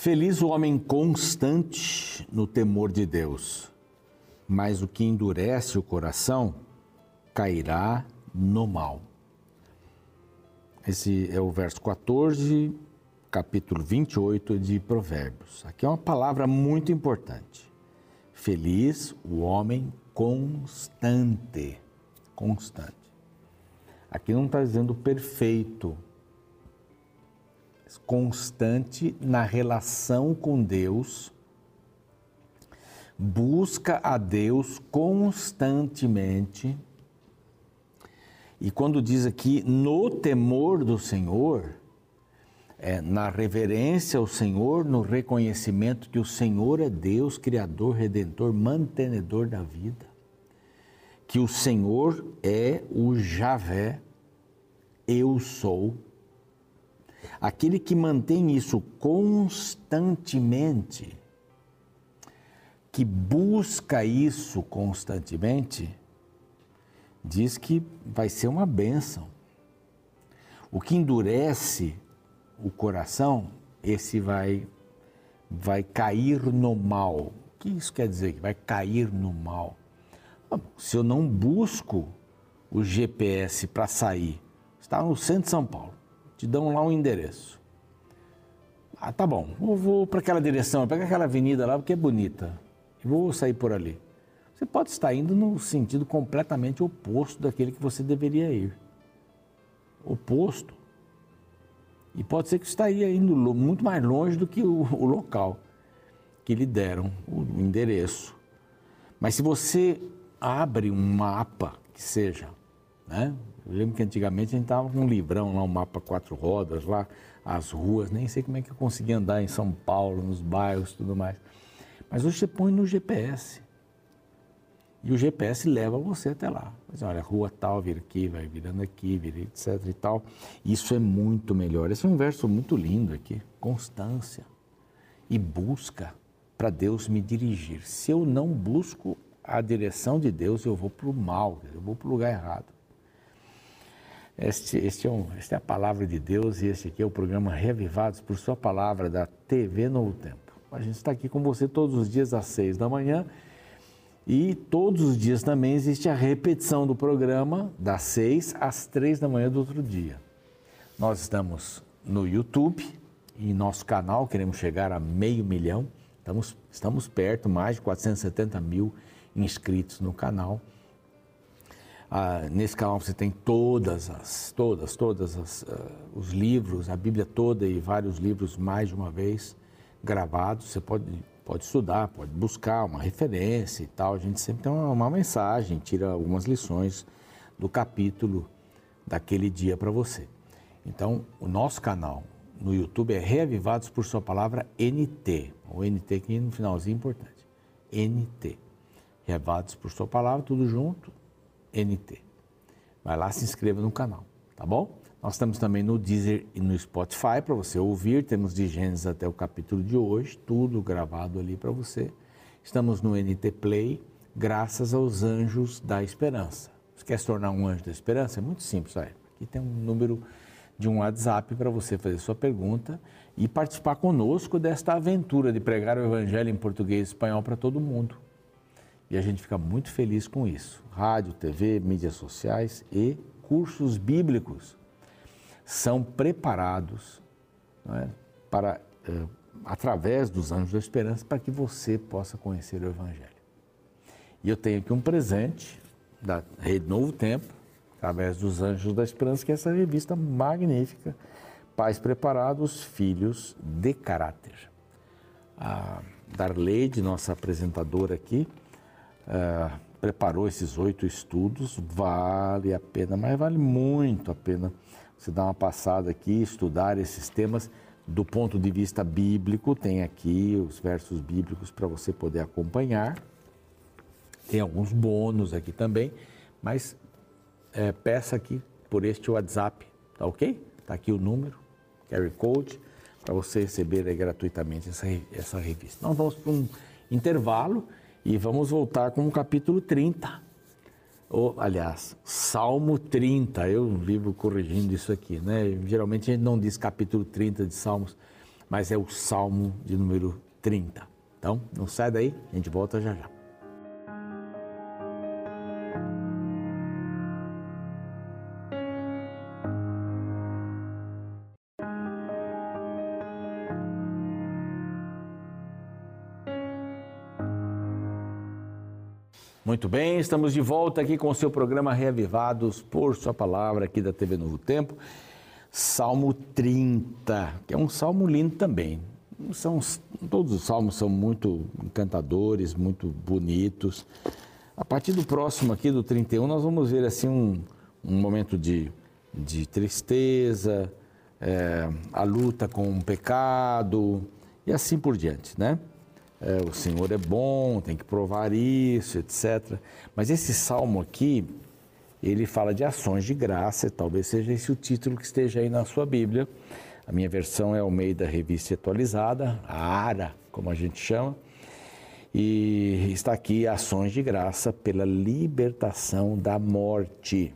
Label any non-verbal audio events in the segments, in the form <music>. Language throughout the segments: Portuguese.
Feliz o homem constante no temor de Deus, mas o que endurece o coração cairá no mal. Esse é o verso 14, capítulo 28 de Provérbios. Aqui é uma palavra muito importante. Feliz o homem constante. Constante. Aqui não está dizendo perfeito. Constante na relação com Deus. Busca a Deus constantemente e quando diz aqui no temor do Senhor, é, na reverência ao Senhor, no reconhecimento que o Senhor é Deus, Criador, Redentor, mantenedor da vida, que o Senhor é o Javé, eu sou. Aquele que mantém isso constantemente, que busca isso constantemente, diz que vai ser uma bênção. O que endurece o coração, esse vai, vai cair no mal. O que isso quer dizer? Que vai cair no mal. Se eu não busco o GPS para sair, está no centro de São Paulo, te dão lá um endereço. Ah, tá bom, eu vou para aquela direção, pega aquela avenida lá porque é bonita, e vou sair por ali. Você pode estar indo no sentido completamente oposto daquele que você deveria ir. Oposto. E pode ser que você esteja indo muito mais longe do que o, o local que lhe deram, o endereço. Mas se você abre um mapa, que seja, né? Eu lembro que antigamente a gente estava com um livrão lá, um mapa quatro rodas lá, as ruas, nem sei como é que eu conseguia andar em São Paulo, nos bairros tudo mais. Mas hoje você põe no GPS. E o GPS leva você até lá. Mas olha, rua tal, vira aqui, vai virando aqui, vira etc e tal. Isso é muito melhor. Esse é um verso muito lindo aqui. Constância e busca para Deus me dirigir. Se eu não busco a direção de Deus, eu vou para o mal, eu vou para o lugar errado. Este, este é um, esta é a palavra de Deus e este aqui é o programa Revivados por Sua Palavra da TV Novo Tempo. A gente está aqui com você todos os dias às seis da manhã e todos os dias também existe a repetição do programa das 6 às 3 da manhã do outro dia. Nós estamos no YouTube e nosso canal, queremos chegar a meio milhão. Estamos, estamos perto, mais de 470 mil inscritos no canal. Ah, nesse canal você tem todas as, todas, todas as, uh, os livros, a Bíblia toda e vários livros mais de uma vez gravados. Você pode pode estudar, pode buscar uma referência e tal. A gente sempre tem uma, uma mensagem, tira algumas lições do capítulo daquele dia para você. Então, o nosso canal no YouTube é Reavivados por Sua Palavra NT. O NT aqui no finalzinho é importante. NT. Reavivados por Sua Palavra, tudo junto, NT. Vai lá, se inscreva no canal, tá bom? Nós estamos também no Deezer e no Spotify para você ouvir. Temos de Gênesis até o capítulo de hoje, tudo gravado ali para você. Estamos no NT Play, graças aos anjos da esperança. Você quer se tornar um anjo da esperança? É muito simples, olha. Aqui tem um número de um WhatsApp para você fazer sua pergunta e participar conosco desta aventura de pregar o Evangelho em português e espanhol para todo mundo. E a gente fica muito feliz com isso. Rádio, TV, mídias sociais e cursos bíblicos são preparados é, para, é, através dos anjos da esperança, para que você possa conhecer o Evangelho. E eu tenho aqui um presente da Rede Novo Tempo, através dos Anjos da Esperança, que é essa revista magnífica, Pais Preparados, Filhos de Caráter. A Darleide, nossa apresentadora aqui, uh, preparou esses oito estudos, vale a pena, mas vale muito a pena você dar uma passada aqui, estudar esses temas do ponto de vista bíblico. Tem aqui os versos bíblicos para você poder acompanhar. Tem alguns bônus aqui também, mas é, peça aqui por este WhatsApp, tá ok? Tá aqui o número, carry code, para você receber aí, gratuitamente essa, essa revista. Nós vamos para um intervalo e vamos voltar com o capítulo 30 ou, aliás, Salmo 30, eu vivo corrigindo isso aqui, né? Geralmente a gente não diz capítulo 30 de Salmos, mas é o Salmo de número 30. Então, não sai daí, a gente volta já já. Muito bem, estamos de volta aqui com o seu programa Reavivados por Sua Palavra, aqui da TV Novo Tempo. Salmo 30, que é um salmo lindo também. São, todos os salmos são muito encantadores, muito bonitos. A partir do próximo aqui, do 31, nós vamos ver assim um, um momento de, de tristeza, é, a luta com o pecado e assim por diante, né? É, o Senhor é bom, tem que provar isso, etc. Mas esse salmo aqui, ele fala de ações de graça, talvez seja esse o título que esteja aí na sua Bíblia. A minha versão é o meio da revista atualizada, a ARA, como a gente chama. E está aqui ações de graça pela libertação da morte.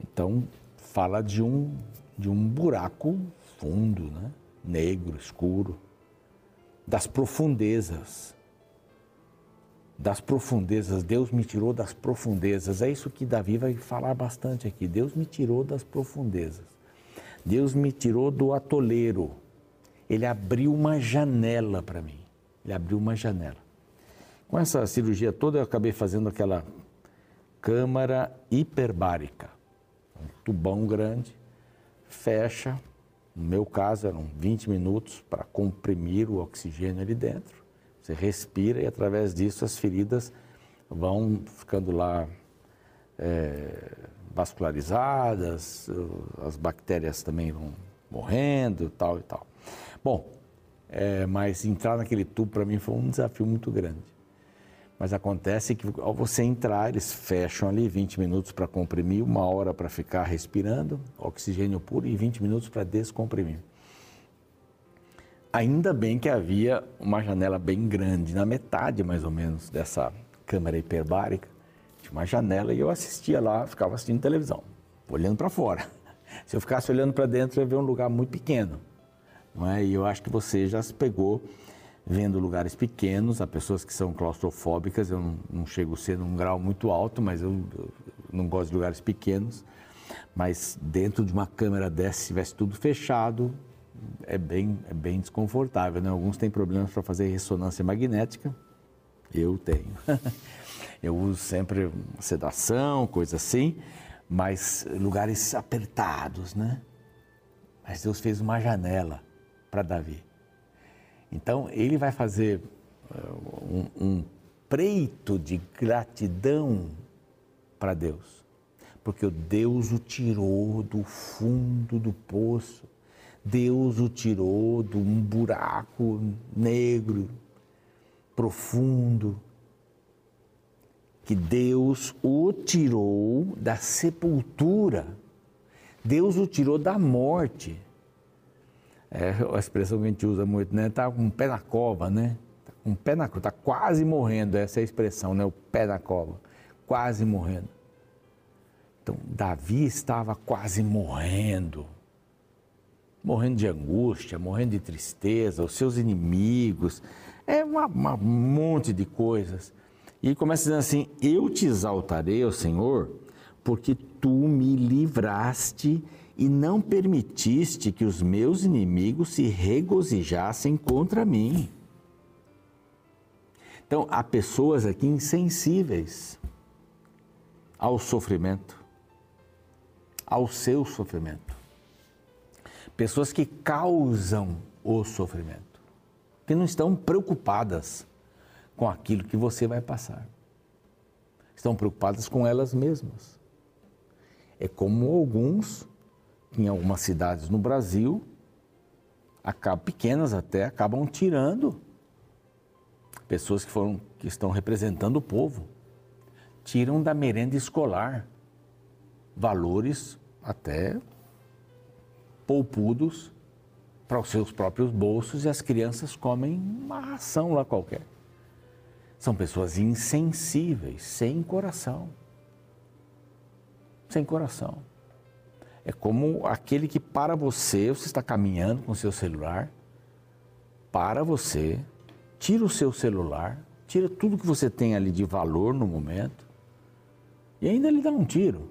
Então, fala de um, de um buraco fundo, né? negro, escuro das profundezas. Das profundezas, Deus me tirou das profundezas. É isso que Davi vai falar bastante aqui. Deus me tirou das profundezas. Deus me tirou do atoleiro. Ele abriu uma janela para mim. Ele abriu uma janela. Com essa cirurgia toda, eu acabei fazendo aquela câmara hiperbárica. Um tubão grande, fecha, no meu caso, eram 20 minutos para comprimir o oxigênio ali dentro. Você respira e, através disso, as feridas vão ficando lá é, vascularizadas, as bactérias também vão morrendo, tal e tal. Bom, é, mas entrar naquele tubo para mim foi um desafio muito grande. Mas acontece que ao você entrar, eles fecham ali 20 minutos para comprimir, uma hora para ficar respirando, oxigênio puro e 20 minutos para descomprimir. Ainda bem que havia uma janela bem grande, na metade mais ou menos dessa câmera hiperbárica, tinha uma janela e eu assistia lá, ficava assistindo televisão, olhando para fora. <laughs> Se eu ficasse olhando para dentro, eu ia ver um lugar muito pequeno. Não é? E eu acho que você já se pegou vendo lugares pequenos, há pessoas que são claustrofóbicas, eu não, não chego ser num grau muito alto, mas eu, eu não gosto de lugares pequenos. Mas dentro de uma câmera dessa, se tivesse tudo fechado, é bem, é bem desconfortável. Né? Alguns têm problemas para fazer ressonância magnética, eu tenho. <laughs> eu uso sempre sedação, coisa assim, mas lugares apertados, né? Mas Deus fez uma janela para Davi. Então, ele vai fazer uh, um, um preito de gratidão para Deus, porque Deus o tirou do fundo do poço, Deus o tirou de um buraco negro, profundo, que Deus o tirou da sepultura, Deus o tirou da morte é <laughs> a expressão que a gente usa muito, né? Tá com o pé na cova, né? Tá com o pé na cova, tá quase morrendo, essa é a expressão, né? O pé na cova, quase morrendo. Então, Davi estava quase morrendo, morrendo de angústia, morrendo de tristeza, os seus inimigos, é um monte de coisas. E começa dizendo assim: Eu te exaltarei, ó Senhor, porque tu me livraste e não permitiste que os meus inimigos se regozijassem contra mim. Então, há pessoas aqui insensíveis ao sofrimento, ao seu sofrimento. Pessoas que causam o sofrimento, que não estão preocupadas com aquilo que você vai passar. Estão preocupadas com elas mesmas. É como alguns em algumas cidades no Brasil, acabam, pequenas até, acabam tirando pessoas que, foram, que estão representando o povo. Tiram da merenda escolar valores até poupudos para os seus próprios bolsos e as crianças comem uma ração lá qualquer. São pessoas insensíveis, sem coração. Sem coração. É como aquele que para você, você está caminhando com o seu celular, para você, tira o seu celular, tira tudo que você tem ali de valor no momento e ainda lhe dá um tiro.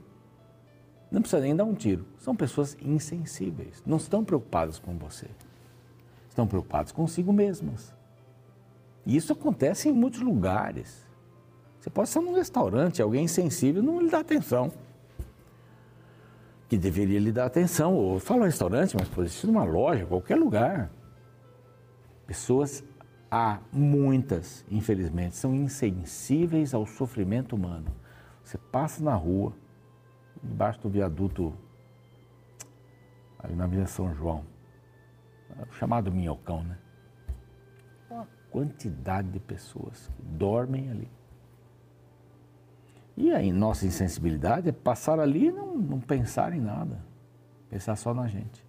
Não precisa nem dar um tiro. São pessoas insensíveis, não estão preocupadas com você. Estão preocupadas consigo mesmas. E isso acontece em muitos lugares. Você pode estar num restaurante, alguém insensível não lhe dá atenção. Que deveria lhe dar atenção. Ou fala restaurante, mas pode ser numa loja, qualquer lugar. Pessoas, há muitas, infelizmente, são insensíveis ao sofrimento humano. Você passa na rua, debaixo do viaduto, ali na Avenida São João, chamado Minhocão, né? Uma quantidade de pessoas que dormem ali. E aí, nossa insensibilidade é passar ali e não, não pensar em nada, pensar só na gente.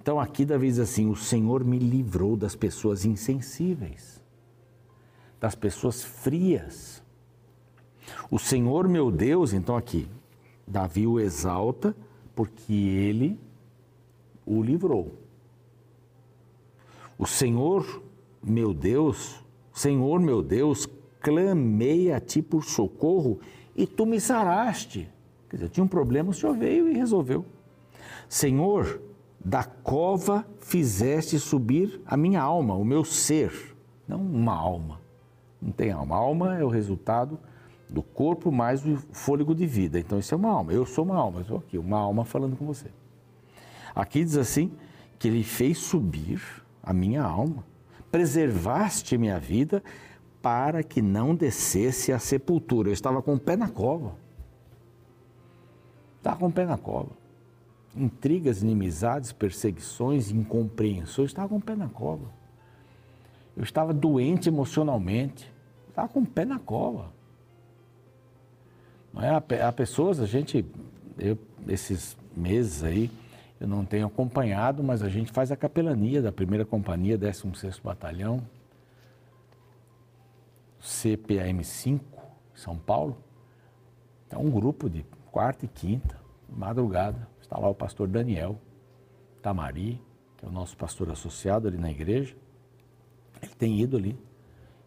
Então aqui Davi diz assim: O Senhor me livrou das pessoas insensíveis, das pessoas frias. O Senhor meu Deus, então aqui, Davi o exalta porque ele o livrou. O Senhor meu Deus, Senhor meu Deus, clamei a ti por socorro e tu me saraste. Quer dizer, eu tinha um problema, o Senhor veio e resolveu. Senhor, da cova fizeste subir a minha alma, o meu ser, não uma alma. Não tem alma. A alma é o resultado do corpo mais o fôlego de vida. Então isso é uma alma. Eu sou uma alma, estou aqui, uma alma falando com você. Aqui diz assim que ele fez subir a minha alma, preservaste minha vida para que não descesse a sepultura. Eu estava com o pé na cova. Estava com o pé na cova. Intrigas, inimizades, perseguições, incompreensões. Estava com o pé na cova. Eu estava doente emocionalmente. Estava com o pé na cova. Não é? Há pessoas, a gente, eu, esses meses aí, eu não tenho acompanhado, mas a gente faz a capelania da primeira companhia, 16º Batalhão, CPAM5, São Paulo. É um grupo de quarta e quinta, madrugada. Está lá o pastor Daniel Tamari, que é o nosso pastor associado ali na igreja. Ele tem ido ali.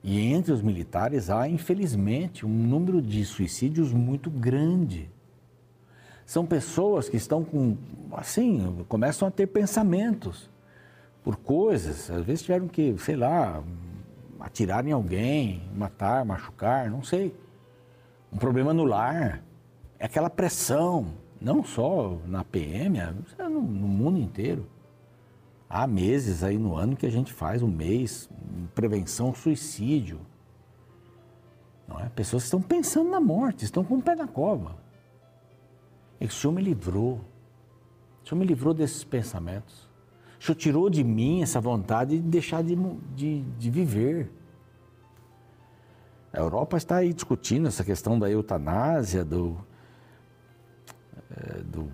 E entre os militares há, infelizmente, um número de suicídios muito grande. São pessoas que estão com, assim, começam a ter pensamentos por coisas, às vezes tiveram que, sei lá, atirar em alguém, matar, machucar, não sei. Um problema no lar, é aquela pressão, não só na PM, é no, no mundo inteiro. Há meses aí no ano que a gente faz um mês prevenção suicídio. Não é? Pessoas estão pensando na morte, estão com o pé na cova. E o Senhor me livrou. O Senhor me livrou desses pensamentos. O Senhor tirou de mim essa vontade de deixar de, de, de viver. A Europa está aí discutindo essa questão da eutanásia, do, é, do,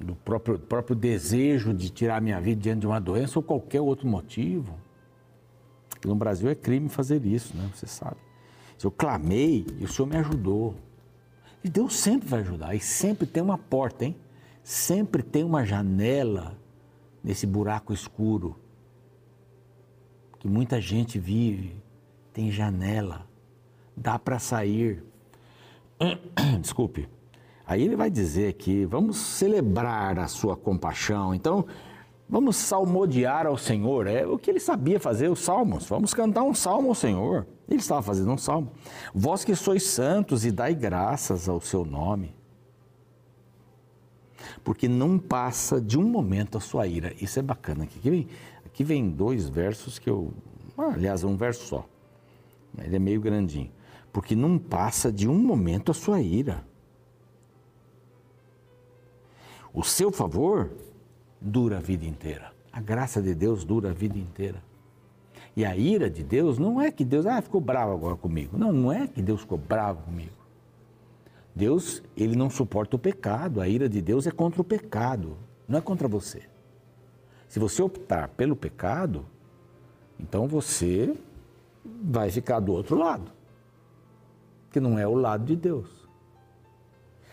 do próprio, próprio desejo de tirar a minha vida diante de uma doença ou qualquer outro motivo. No Brasil é crime fazer isso, né? Você sabe. Eu clamei e o Senhor me ajudou. E Deus sempre vai ajudar. E sempre tem uma porta, hein? Sempre tem uma janela nesse buraco escuro que muita gente vive, tem janela, dá para sair. <clears throat> Desculpe. Aí ele vai dizer que vamos celebrar a sua compaixão. Então, vamos salmodiar ao Senhor. É o que ele sabia fazer, os salmos. Vamos cantar um salmo ao Senhor. Ele estava fazendo um salmo. Vós que sois santos e dai graças ao seu nome porque não passa de um momento a sua ira. Isso é bacana. Aqui vem, aqui vem dois versos que eu. Ah, aliás, é um verso só. Ele é meio grandinho. Porque não passa de um momento a sua ira. O seu favor dura a vida inteira. A graça de Deus dura a vida inteira. E a ira de Deus não é que Deus ah, ficou bravo agora comigo. Não, não é que Deus ficou bravo comigo. Deus, ele não suporta o pecado. A ira de Deus é contra o pecado, não é contra você. Se você optar pelo pecado, então você vai ficar do outro lado, que não é o lado de Deus.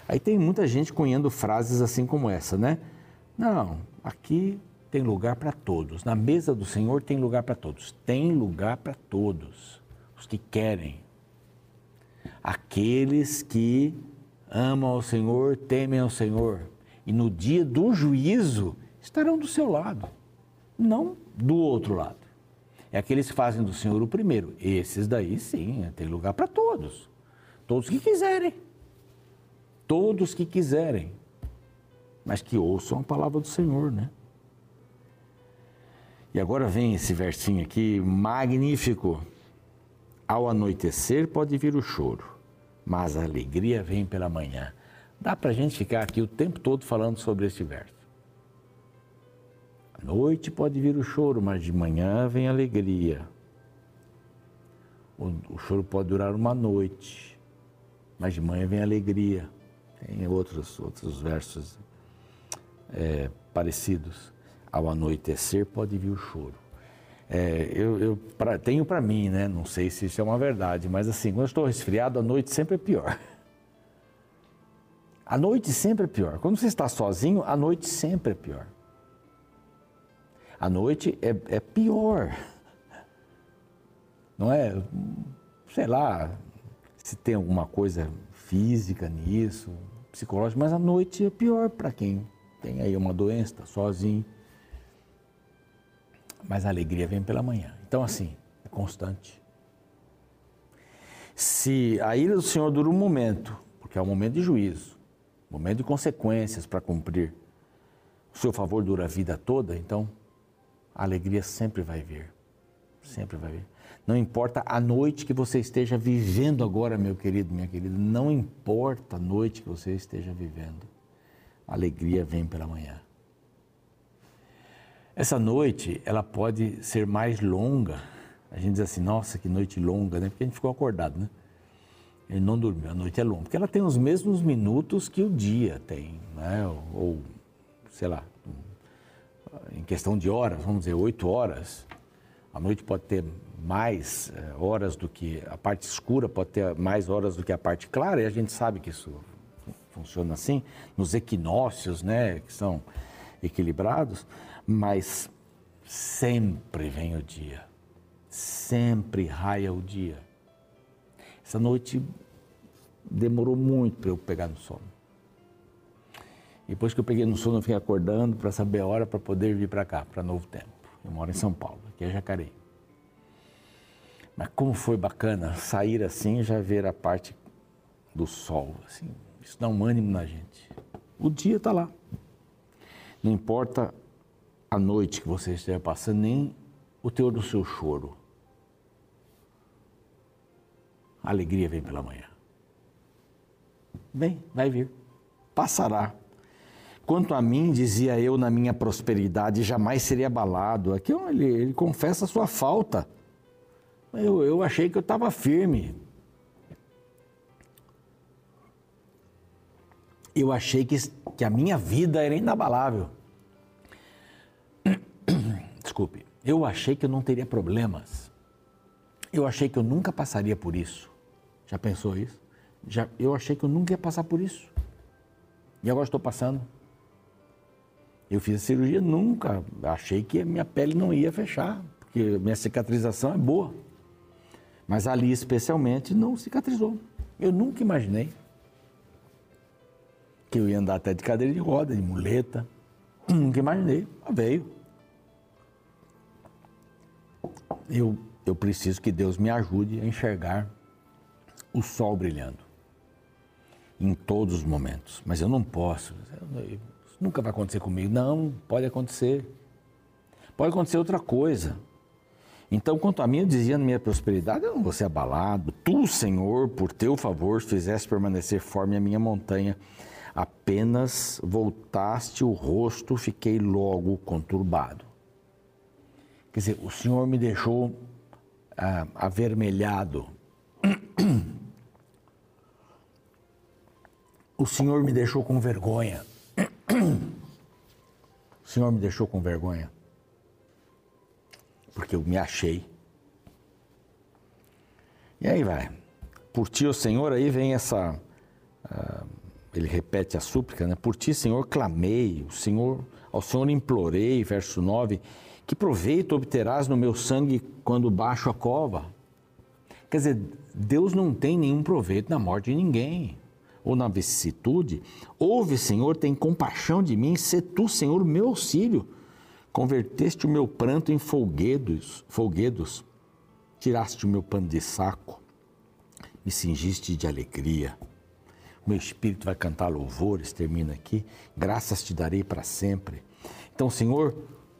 Aí tem muita gente cunhando frases assim como essa, né? Não, aqui tem lugar para todos. Na mesa do Senhor tem lugar para todos. Tem lugar para todos. Os que querem. Aqueles que amam ao Senhor, temem ao Senhor. E no dia do juízo estarão do seu lado, não do outro lado. É aqueles que fazem do Senhor o primeiro. Esses daí sim, tem lugar para todos. Todos que quiserem. Todos que quiserem. Mas que ouçam a palavra do Senhor, né? E agora vem esse versinho aqui, magnífico. Ao anoitecer pode vir o choro, mas a alegria vem pela manhã. Dá para a gente ficar aqui o tempo todo falando sobre este verso. À noite pode vir o choro, mas de manhã vem a alegria. O, o choro pode durar uma noite, mas de manhã vem a alegria. Tem outros, outros versos é, parecidos. Ao anoitecer pode vir o choro. É, eu, eu pra, tenho para mim, né? Não sei se isso é uma verdade, mas assim, quando eu estou resfriado, a noite sempre é pior. A noite sempre é pior. Quando você está sozinho, a noite sempre é pior. A noite é, é pior. Não é? Sei lá se tem alguma coisa física nisso, psicológica, mas a noite é pior para quem tem aí uma doença, está sozinho. Mas a alegria vem pela manhã. Então, assim, é constante. Se a ira do Senhor dura um momento, porque é um momento de juízo, momento de consequências para cumprir, o seu favor dura a vida toda, então a alegria sempre vai vir. Sempre vai vir. Não importa a noite que você esteja vivendo agora, meu querido, minha querida, não importa a noite que você esteja vivendo, a alegria vem pela manhã. Essa noite, ela pode ser mais longa. A gente diz assim, nossa, que noite longa, né? Porque a gente ficou acordado, né? Ele não dormiu, a noite é longa. Porque ela tem os mesmos minutos que o dia tem, né? Ou, sei lá, em questão de horas, vamos dizer, oito horas. A noite pode ter mais é, horas do que a parte escura, pode ter mais horas do que a parte clara, e a gente sabe que isso funciona assim, nos equinócios, né, que são equilibrados, mas sempre vem o dia, sempre raia o dia. Essa noite demorou muito para eu pegar no sono. Depois que eu peguei no sono, eu fiquei acordando para saber a hora para poder vir para cá, para Novo Tempo. Eu moro em São Paulo, aqui é Jacareí. Mas como foi bacana sair assim e já ver a parte do sol, assim, isso dá um ânimo na gente. O dia está lá. Não importa a noite que você esteja passando, nem o teor do seu choro. A alegria vem pela manhã. Bem, vai vir. Passará. Quanto a mim, dizia eu na minha prosperidade, jamais seria abalado. Aqui ele, ele confessa a sua falta. Eu, eu achei que eu estava firme. Eu achei que, que a minha vida era inabalável. Desculpe. Eu achei que eu não teria problemas. Eu achei que eu nunca passaria por isso. Já pensou isso? Já, eu achei que eu nunca ia passar por isso. E agora estou passando. Eu fiz a cirurgia, nunca achei que a minha pele não ia fechar, porque minha cicatrização é boa. Mas ali especialmente não cicatrizou. Eu nunca imaginei que eu ia andar até de cadeira de roda, de muleta. Nunca imaginei, mas veio. Eu, eu preciso que Deus me ajude a enxergar o sol brilhando em todos os momentos. Mas eu não posso. Nunca vai acontecer comigo. Não, pode acontecer. Pode acontecer outra coisa. Então, quanto a mim, eu dizia na minha prosperidade, eu não vou ser abalado. Tu, Senhor, por teu favor, fizeste permanecer forme a minha montanha. Apenas voltaste o rosto, fiquei logo conturbado. Quer dizer, o Senhor me deixou ah, avermelhado. O Senhor me deixou com vergonha. O Senhor me deixou com vergonha, porque eu me achei. E aí vai. Por ti, o Senhor, aí vem essa, uh, ele repete a súplica, né? Por ti, Senhor, clamei, o Senhor, ao Senhor implorei, verso 9, que proveito obterás no meu sangue quando baixo a cova? Quer dizer, Deus não tem nenhum proveito na morte de ninguém, ou na vicissitude. Ouve, Senhor, tem compaixão de mim, se tu, Senhor, meu auxílio. Converteste o meu pranto em folguedos, folguedos, tiraste o meu pano de saco, me cingiste de alegria meu espírito vai cantar louvores, termina aqui. Graças te darei para sempre. Então, Senhor,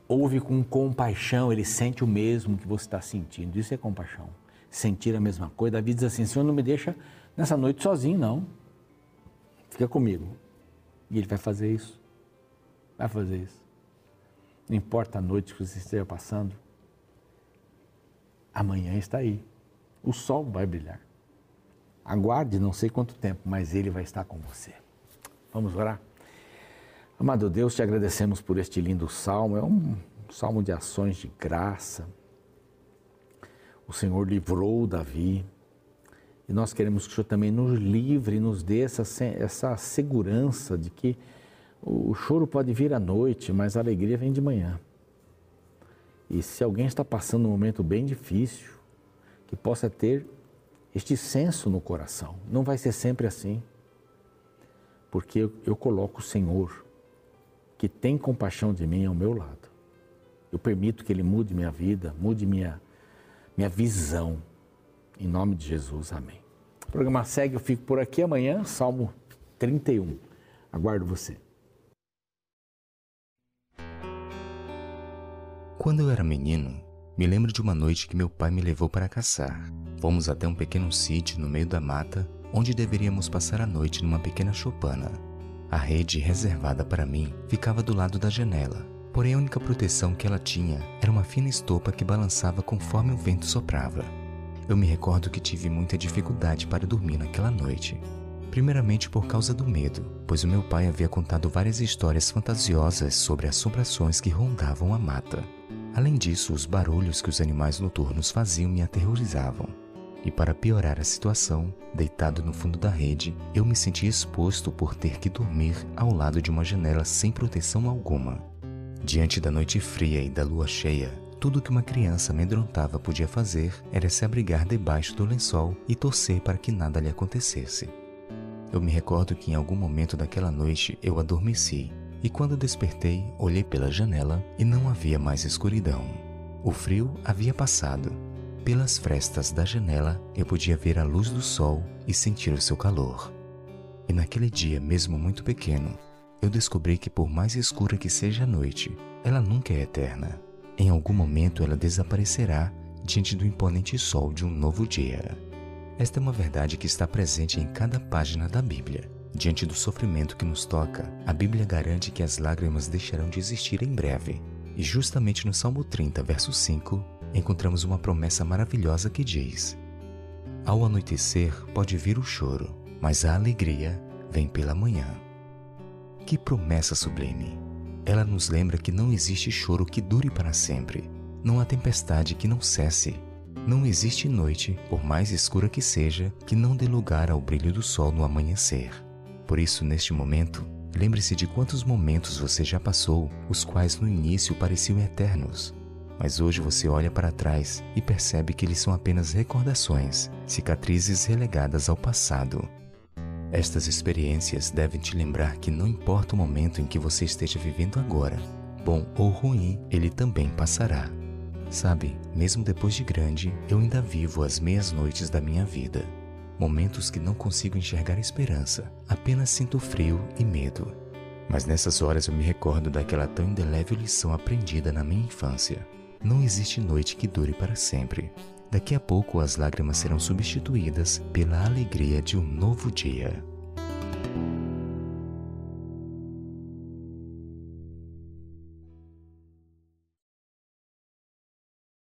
ouve com compaixão, ele sente o mesmo que você está sentindo. Isso é compaixão. Sentir a mesma coisa. Davi diz assim: Senhor, não me deixa nessa noite sozinho, não. Fica comigo. E ele vai fazer isso. Vai fazer isso. Não importa a noite que você esteja passando, amanhã está aí. O sol vai brilhar. Aguarde não sei quanto tempo, mas Ele vai estar com você. Vamos orar? Amado Deus, te agradecemos por este lindo salmo. É um salmo de ações de graça. O Senhor livrou Davi. E nós queremos que o Senhor também nos livre nos dê essa, essa segurança de que o choro pode vir à noite, mas a alegria vem de manhã. E se alguém está passando um momento bem difícil, que possa ter este senso no coração. Não vai ser sempre assim, porque eu, eu coloco o Senhor, que tem compaixão de mim, ao meu lado. Eu permito que Ele mude minha vida, mude minha, minha visão. Em nome de Jesus, amém. O programa segue, eu fico por aqui amanhã, Salmo 31. Aguardo você. Quando eu era menino, me lembro de uma noite que meu pai me levou para caçar. Fomos até um pequeno sítio no meio da mata, onde deveríamos passar a noite numa pequena choupana. A rede reservada para mim ficava do lado da janela, porém a única proteção que ela tinha era uma fina estopa que balançava conforme o vento soprava. Eu me recordo que tive muita dificuldade para dormir naquela noite. Primeiramente por causa do medo, pois o meu pai havia contado várias histórias fantasiosas sobre assombrações que rondavam a mata. Além disso, os barulhos que os animais noturnos faziam me aterrorizavam. E para piorar a situação, deitado no fundo da rede, eu me senti exposto por ter que dormir ao lado de uma janela sem proteção alguma. Diante da noite fria e da lua cheia, tudo que uma criança amedrontava podia fazer era se abrigar debaixo do lençol e torcer para que nada lhe acontecesse. Eu me recordo que em algum momento daquela noite eu adormeci e quando despertei, olhei pela janela e não havia mais escuridão. O frio havia passado. Pelas frestas da janela, eu podia ver a luz do sol e sentir o seu calor. E naquele dia, mesmo muito pequeno, eu descobri que, por mais escura que seja a noite, ela nunca é eterna. Em algum momento ela desaparecerá diante do imponente sol de um novo dia. Esta é uma verdade que está presente em cada página da Bíblia. Diante do sofrimento que nos toca, a Bíblia garante que as lágrimas deixarão de existir em breve. E justamente no Salmo 30, verso 5, encontramos uma promessa maravilhosa que diz: Ao anoitecer pode vir o choro, mas a alegria vem pela manhã. Que promessa sublime! Ela nos lembra que não existe choro que dure para sempre, não há tempestade que não cesse, não existe noite, por mais escura que seja, que não dê lugar ao brilho do sol no amanhecer. Por isso, neste momento, lembre-se de quantos momentos você já passou, os quais no início pareciam eternos. Mas hoje você olha para trás e percebe que eles são apenas recordações, cicatrizes relegadas ao passado. Estas experiências devem te lembrar que não importa o momento em que você esteja vivendo agora, bom ou ruim, ele também passará. Sabe, mesmo depois de grande, eu ainda vivo as meias noites da minha vida momentos que não consigo enxergar esperança, apenas sinto frio e medo. Mas nessas horas eu me recordo daquela tão indelével lição aprendida na minha infância. Não existe noite que dure para sempre. Daqui a pouco as lágrimas serão substituídas pela alegria de um novo dia.